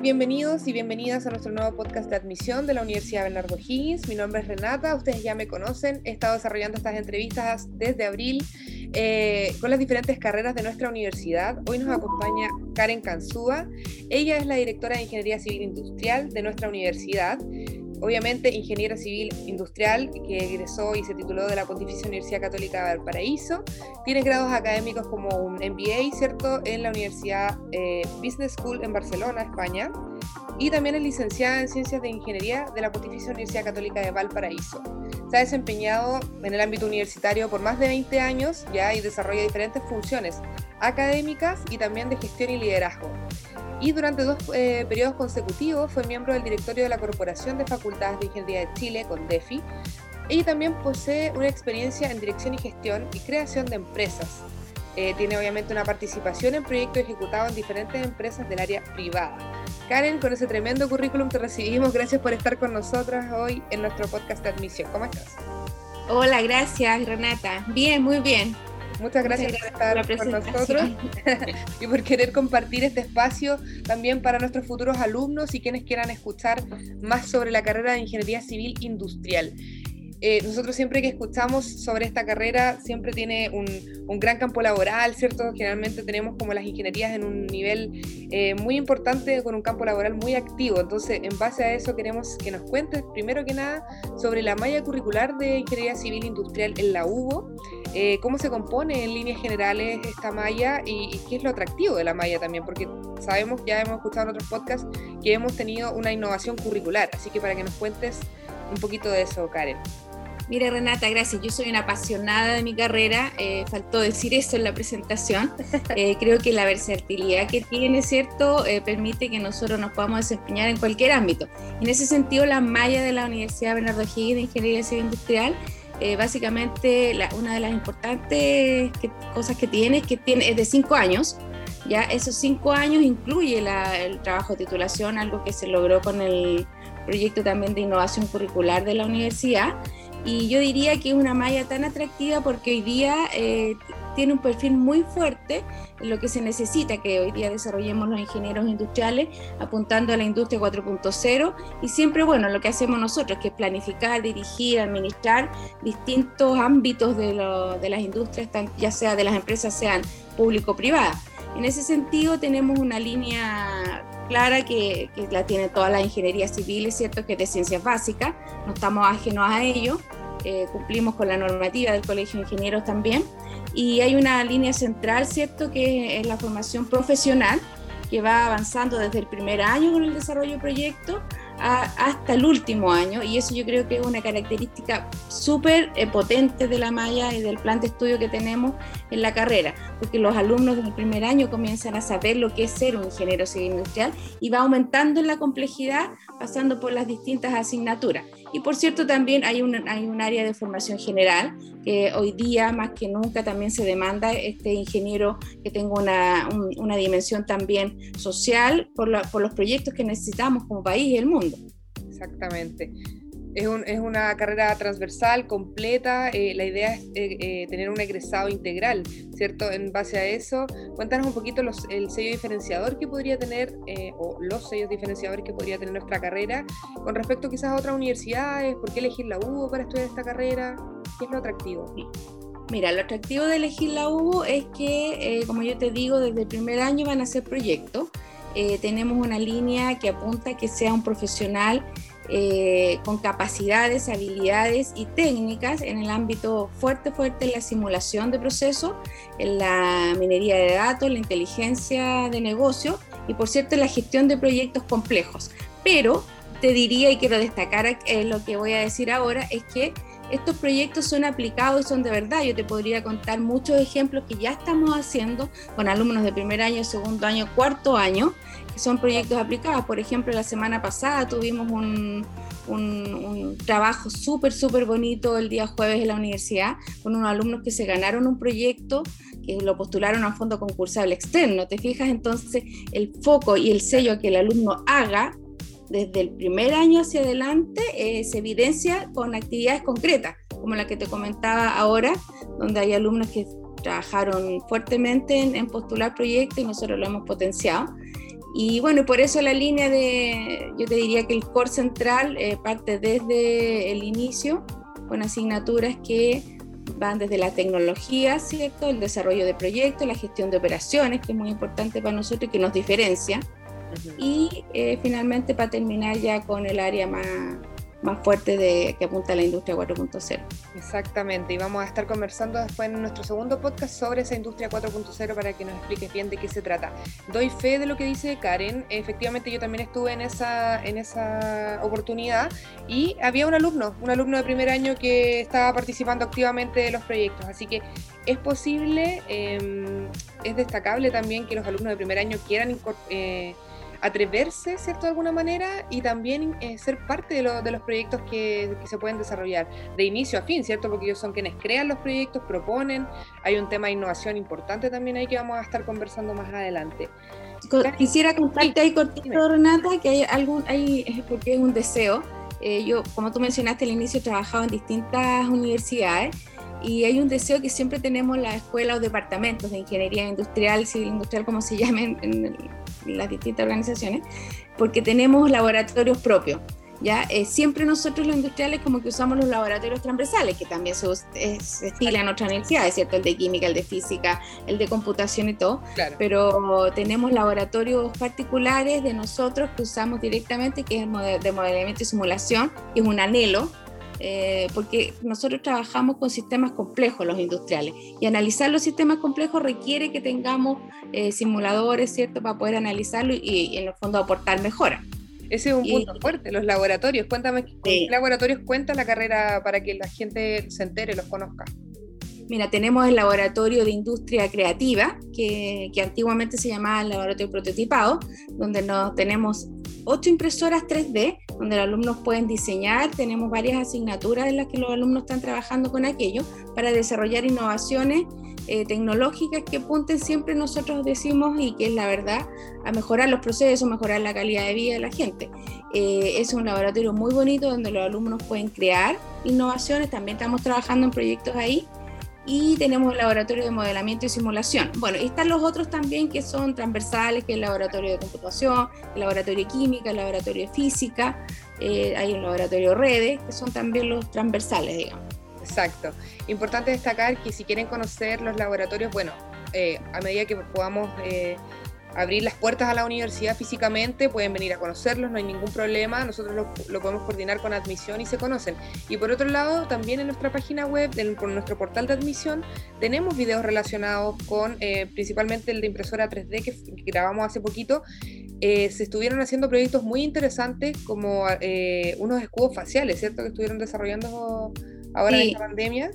bienvenidos y bienvenidas a nuestro nuevo podcast de admisión de la Universidad Bernardo Higgins. Mi nombre es Renata, ustedes ya me conocen, he estado desarrollando estas entrevistas desde abril eh, con las diferentes carreras de nuestra universidad. Hoy nos acompaña Karen Kanzúa, ella es la directora de Ingeniería Civil Industrial de nuestra universidad obviamente ingeniera civil industrial que egresó y se tituló de la Pontificia Universidad Católica de Valparaíso. Tiene grados académicos como un MBA, ¿cierto?, en la Universidad eh, Business School en Barcelona, España. Y también es licenciada en Ciencias de Ingeniería de la Pontificia Universidad Católica de Valparaíso. Se ha desempeñado en el ámbito universitario por más de 20 años ya y desarrolla diferentes funciones académicas y también de gestión y liderazgo y durante dos eh, periodos consecutivos fue miembro del directorio de la Corporación de Facultades de Ingeniería de Chile, con DEFI, y también posee una experiencia en dirección y gestión y creación de empresas. Eh, tiene obviamente una participación en proyectos ejecutados en diferentes empresas del área privada. Karen, con ese tremendo currículum te recibimos. Gracias por estar con nosotras hoy en nuestro podcast de admisión. ¿Cómo estás? Hola, gracias Renata. Bien, muy bien. Muchas gracias, por estar con nosotros y por querer compartir este espacio también para nuestros futuros alumnos y quienes quieran escuchar más sobre la carrera de Ingeniería Civil Industrial. Eh, nosotros siempre que escuchamos sobre esta carrera, siempre tiene un, un, gran campo laboral, ¿cierto? Generalmente tenemos como las ingenierías en un nivel eh, muy importante, con un campo laboral muy activo. Entonces, en base a eso, queremos que nos cuentes, primero que nada, sobre la malla curricular de Ingeniería Civil Industrial en la UBO, eh, cómo se compone en líneas generales esta malla y, y qué es lo atractivo de la malla también, porque sabemos, ya hemos escuchado en otros podcasts, que hemos tenido una innovación curricular. Así que para que nos cuentes un poquito de eso, Karen. Mire Renata, gracias. Yo soy una apasionada de mi carrera. Eh, faltó decir eso en la presentación. Eh, creo que la versatilidad que tiene, ¿cierto?, eh, permite que nosotros nos podamos desempeñar en cualquier ámbito. En ese sentido, la malla de la Universidad Bernardo Higgins de Ingeniería Civil Industrial, básicamente una de las importantes cosas que tiene es que tiene, es de cinco años. Ya esos cinco años incluye el trabajo de titulación, algo que se logró con el proyecto también de innovación curricular de la universidad y yo diría que es una malla tan atractiva porque hoy día eh, tiene un perfil muy fuerte en lo que se necesita que hoy día desarrollemos los ingenieros industriales apuntando a la industria 4.0 y siempre, bueno, lo que hacemos nosotros, que es planificar, dirigir, administrar distintos ámbitos de, de las industrias, ya sea de las empresas, sean público-privadas. En ese sentido, tenemos una línea clara que, la tiene toda la ingeniería civil, es cierto que es de ciencias básicas, no estamos ajenos a ello, eh, cumplimos con la normativa del Colegio de Ingenieros también, y hay una línea central, ¿cierto?, que es la formación profesional, que va avanzando desde el primer año con el desarrollo de proyectos hasta el último año y eso yo creo que es una característica súper eh, potente de la malla y del plan de estudio que tenemos en la carrera, porque los alumnos del primer año comienzan a saber lo que es ser un ingeniero civil industrial y va aumentando en la complejidad pasando por las distintas asignaturas. Y por cierto, también hay un, hay un área de formación general que hoy día más que nunca también se demanda este ingeniero que tenga una, una dimensión también social por, por los proyectos que necesitamos como país y el mundo. Exactamente. Es, un, es, una carrera transversal, completa. Eh, la idea es eh, eh, tener un egresado integral, ¿cierto? En base a eso, cuéntanos un poquito los, el sello diferenciador que podría tener, o los sellos diferenciadores que podría tener nuestra carrera, con respecto quizás a otras universidades, por qué elegir la UBO para estudiar esta carrera, qué es lo atractivo. Mira, lo atractivo de elegir la UBO es que, como yo te digo, desde el primer año van a ser proyectos. tenemos una línea que apunta a que sea un profesional eh, con capacidades, habilidades y técnicas en el ámbito fuerte, fuerte en la simulación de procesos, en la minería de datos, la inteligencia de negocio y por cierto la gestión de proyectos complejos. Pero te diría y quiero destacar eh, lo que voy a decir ahora es que estos proyectos son aplicados y son de verdad. Yo te podría contar muchos ejemplos que ya estamos haciendo con alumnos de primer año, segundo año, cuarto año, que son proyectos aplicados. Por ejemplo, la semana pasada tuvimos un, trabajo súper, súper bonito el día jueves en la universidad con unos alumnos que se ganaron un proyecto que lo postularon a fondo concursable externo. ¿Te fijas? Entonces, el foco y el sello que el alumno haga desde el primer año hacia adelante eh, se evidencia con actividades concretas, como la que te comentaba ahora, donde hay alumnos que trabajaron fuertemente en, postular proyectos y nosotros lo hemos potenciado. Y bueno, por eso la línea de, yo te diría que el core central eh, parte desde el inicio con asignaturas que van desde la tecnología, ¿cierto? El desarrollo de proyectos, la gestión de operaciones, que es muy importante para nosotros y que nos diferencia. Y eh, finalmente para terminar ya con el área más, más fuerte de, que apunta a la industria 4.0. Exactamente, y vamos a estar conversando después en nuestro segundo podcast sobre esa industria 4.0 para que nos expliques bien de qué se trata. Doy fe de lo que dice Karen, efectivamente yo también estuve en esa, en esa oportunidad y había un alumno, un alumno de primer año que estaba participando activamente de los proyectos, así que es posible, em, es destacable también que los alumnos de primer año quieran eh, atreverse, ¿cierto? De alguna manera y también eh, ser parte de, de, los proyectos que, que, se pueden desarrollar de inicio a fin, ¿cierto? Porque ellos son quienes crean los proyectos, proponen. Hay un tema de innovación importante también ahí que vamos a estar conversando más adelante. Quisiera contarte ahí cortito, Renata, que hay algún, hay, porque es un deseo. Eh, yo, como tú mencionaste al inicio, he trabajado en distintas universidades y hay un deseo que siempre tenemos en la escuela o departamentos de ingeniería industrial, civil industrial, como se llamen en, el, las distintas organizaciones, porque tenemos laboratorios propios. ¿ya? Eh, siempre nosotros los industriales como que usamos los laboratorios transversales, que también se, se estila en otras universidades, ¿cierto? El de química, el de física, el de computación y todo, pero tenemos laboratorios particulares de nosotros que usamos directamente, que es de modelamiento y simulación, que es un anhelo, eh, porque nosotros trabajamos con sistemas complejos, los industriales, y analizar los sistemas complejos requiere que tengamos eh, simuladores, ¿cierto?, para poder analizarlo y, en el fondo aportar mejora. Ese es un punto fuerte, los laboratorios. Cuéntame, ¿qué laboratorios cuenta la carrera para que la gente se entere, los conozca? Mira, tenemos el laboratorio de industria creativa, que, que antiguamente se llamaba el laboratorio prototipado, donde nos tenemos ocho impresoras 3D, donde los alumnos pueden diseñar. Tenemos varias asignaturas en las que los alumnos están trabajando con aquello para desarrollar innovaciones eh, tecnológicas que apunten siempre nosotros decimos y que es la verdad a mejorar los procesos, mejorar la calidad de vida de la gente. Eh, es un laboratorio muy bonito donde los alumnos pueden crear innovaciones, también estamos trabajando en proyectos ahí y tenemos el laboratorio de modelamiento y simulación. Bueno, están los otros también que son transversales, que es el laboratorio de computación, el laboratorio de química, el laboratorio de física, eh, hay un laboratorio de redes, que son también los transversales, digamos. Exacto. Importante destacar que si quieren conocer los laboratorios, bueno, eh, a medida que podamos eh, abrir las puertas a la universidad físicamente, pueden venir a conocerlos, no hay ningún problema, nosotros lo, podemos coordinar con admisión y se conocen. Y por otro lado, también en nuestra página web, en, con nuestro portal de admisión, tenemos videos relacionados con eh, principalmente el de impresora 3D que, grabamos hace poquito. Eh, se estuvieron haciendo proyectos muy interesantes como eh, unos escudos faciales, ¿cierto? Que estuvieron desarrollando ahora en esta pandemia.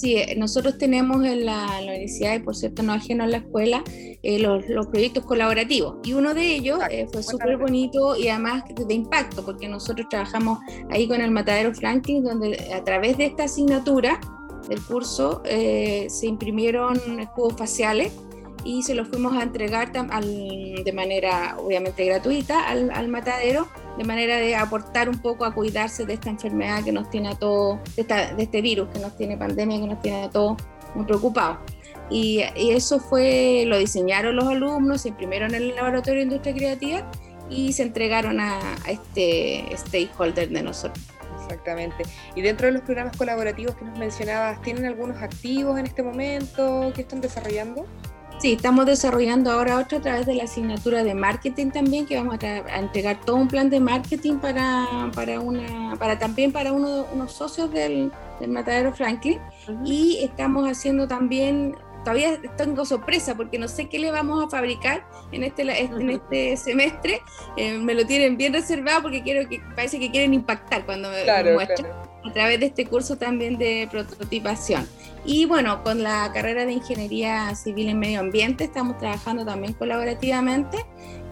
Sí, eh, nosotros tenemos en la, universidad, y por cierto no ajeno a la escuela, eh, los, proyectos colaborativos. Y uno de ellos eh, fue súper bonito y además de impacto, porque nosotros trabajamos ahí con el Matadero Franklin, donde a través de esta asignatura del curso se imprimieron escudos faciales y se los fuimos a entregar de manera obviamente gratuita al, al, matadero, de manera de aportar un poco a cuidarse de esta enfermedad que nos tiene a todos, de, de este virus que nos tiene pandemia, que nos tiene a todos muy preocupados. Y, y, eso fue, lo diseñaron los alumnos, se imprimieron en el laboratorio de industria creativa y se entregaron a, a este stakeholder de nosotros. Exactamente. Y dentro de los programas colaborativos que nos mencionabas, ¿tienen algunos activos en este momento que están desarrollando? Sí, estamos desarrollando ahora otro a través de la asignatura de marketing también, que vamos a, entregar todo un plan de marketing para, para, una, para también para uno, unos socios del, del Matadero Franklin. Y estamos haciendo también, todavía tengo sorpresa porque no sé qué le vamos a fabricar en este, en este semestre. Eh, me lo tienen bien reservado porque quiero que parece que quieren impactar cuando me lo muestran. A través de este curso también de prototipación. Y bueno, con la carrera de Ingeniería Civil en Medio Ambiente estamos trabajando también colaborativamente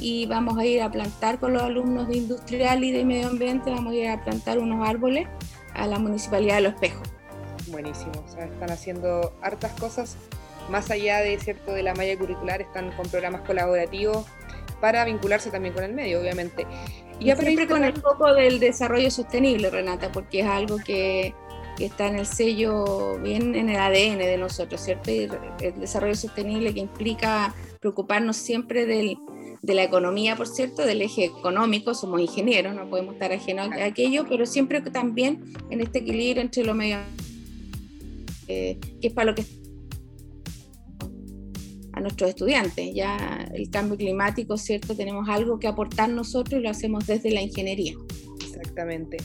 y vamos a ir a plantar con los alumnos de Industrial y de Medio Ambiente, vamos a ir a plantar unos árboles a la Municipalidad de Los Espejos. Buenísimo, están haciendo hartas cosas más allá de cierto de la malla curricular, están con programas colaborativos para vincularse también con el medio, obviamente. Y, y siempre con el foco del desarrollo sostenible, Renata, porque es algo que que está en el sello, bien en el ADN de nosotros, ¿cierto? Y el desarrollo sostenible que implica preocuparnos siempre del, de la economía, por cierto, del eje económico, somos ingenieros, no podemos estar ajenos a aquello, pero siempre también en este equilibrio entre lo medio eh, que es para lo que a nuestros estudiantes. Ya el cambio climático, ¿cierto? Tenemos algo que aportar nosotros y lo hacemos desde la ingeniería. Exactamente.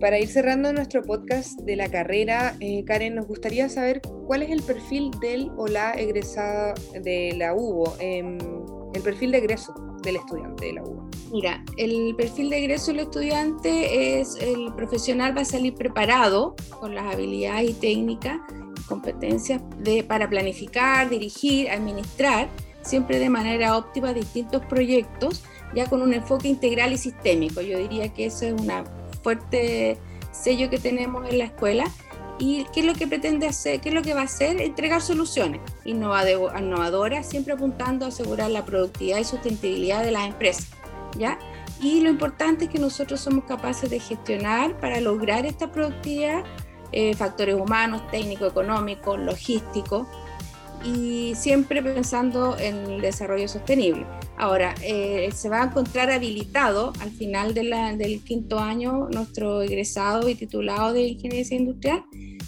Para ir cerrando nuestro podcast de la carrera, eh, Karen, nos gustaría saber cuál es el perfil del o la egresada de la UBO, em, el perfil de egreso del estudiante de la UBO. Mira, el perfil de egreso del estudiante es el profesional va a salir preparado con las habilidades y técnicas, competencias para planificar, dirigir, administrar, siempre de manera óptima distintos proyectos, ya con un enfoque integral y sistémico. Yo diría que eso es una fuerte sello que tenemos en la escuela. ¿Y qué es lo que pretende hacer? ¿Qué es lo que va a hacer? Entregar soluciones innovadoras, siempre apuntando a asegurar la productividad y sustentabilidad de las empresas. ¿ya? Y lo importante es que nosotros somos capaces de gestionar para lograr esta productividad eh, factores humanos, técnicos, económicos, logísticos, y siempre pensando en el desarrollo sostenible. Ahora, eh, se va a encontrar habilitado al final del quinto año nuestro egresado y titulado de Ingeniería Industrial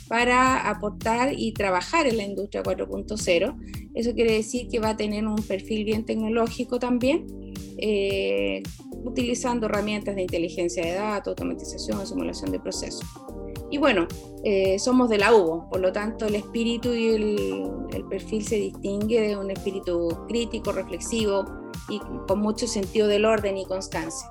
para aportar y trabajar en la industria 4.0. Eso quiere decir que va a tener un perfil bien tecnológico también, eh, utilizando herramientas de inteligencia de datos, automatización, simulación de procesos. Y bueno, eh, somos de la UBO, por lo tanto el espíritu y el, perfil se distingue de un espíritu crítico, reflexivo y con mucho sentido del orden y constancia.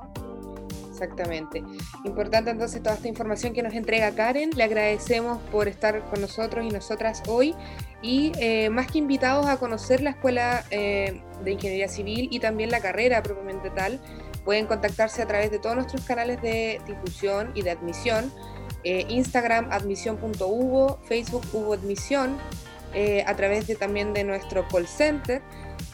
Exactamente. Importante entonces toda esta información que nos entrega Karen. Le agradecemos por estar con nosotros y nosotras hoy. Y eh, más que invitados a conocer la Escuela eh, de Ingeniería Civil y también la carrera propiamente tal, pueden contactarse a través de todos nuestros canales de difusión y de admisión eh, Instagram admisión.hugo, Facebook Hugo Admisión, eh, a través de, también de nuestro call center,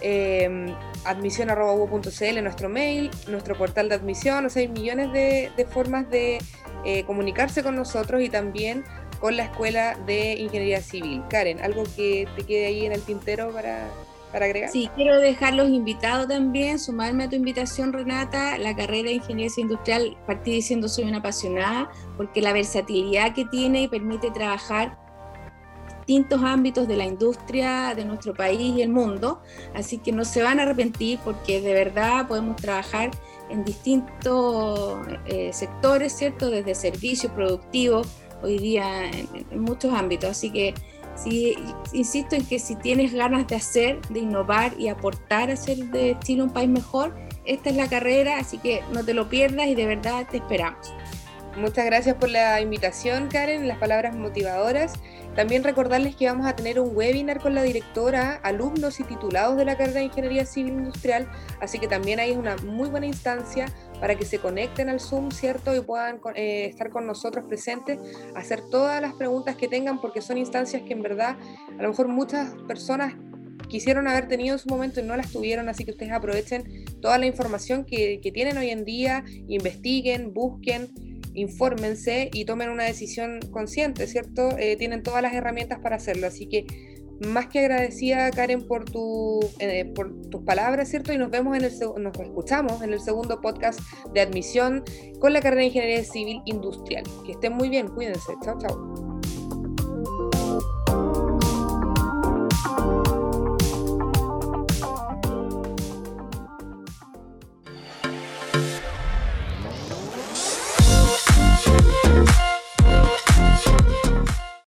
eh, admisión.hugo.cl, nuestro mail, nuestro portal de admisión, o sea, hay millones de, de formas de eh, comunicarse con nosotros y también con la Escuela de Ingeniería Civil. Karen, ¿algo que te quede ahí en el tintero para agregar? Sí, quiero dejarlos invitados también, sumarme a tu invitación, Renata. La carrera de Ingeniería Industrial, partí diciendo soy una apasionada, porque la versatilidad que tiene y permite trabajar distintos ámbitos de la industria de nuestro país y el mundo, así que no se van a arrepentir porque de verdad podemos trabajar en distintos eh, sectores, ¿cierto? Desde servicios productivos, hoy día en muchos ámbitos, así que Sí, insisto en que si tienes ganas de hacer, de innovar y aportar a hacer de Chile un país mejor, esta es la carrera, así que no te lo pierdas y de verdad te esperamos. Muchas gracias por la invitación, Karen, las palabras motivadoras. También recordarles que vamos a tener un webinar con la directora, alumnos y titulados de la carrera de Ingeniería Civil Industrial, así que también es una muy buena instancia para que se conecten al Zoom, ¿cierto? Y puedan eh, estar con nosotros presentes, hacer todas las preguntas que tengan, porque son instancias que en verdad a lo mejor muchas personas quisieron haber tenido en su momento y no las tuvieron, así que ustedes aprovechen toda la información que, que tienen hoy en día, investiguen, busquen infórmense y tomen una decisión consciente, ¿cierto? Eh, tienen todas las herramientas para hacerlo, así que más que agradecida Karen por, tu, eh, por tus palabras, ¿cierto? Y nos vemos en el nos escuchamos en el segundo podcast de admisión con la carrera de Ingeniería Civil Industrial. Que estén muy bien, cuídense. Chao, chao.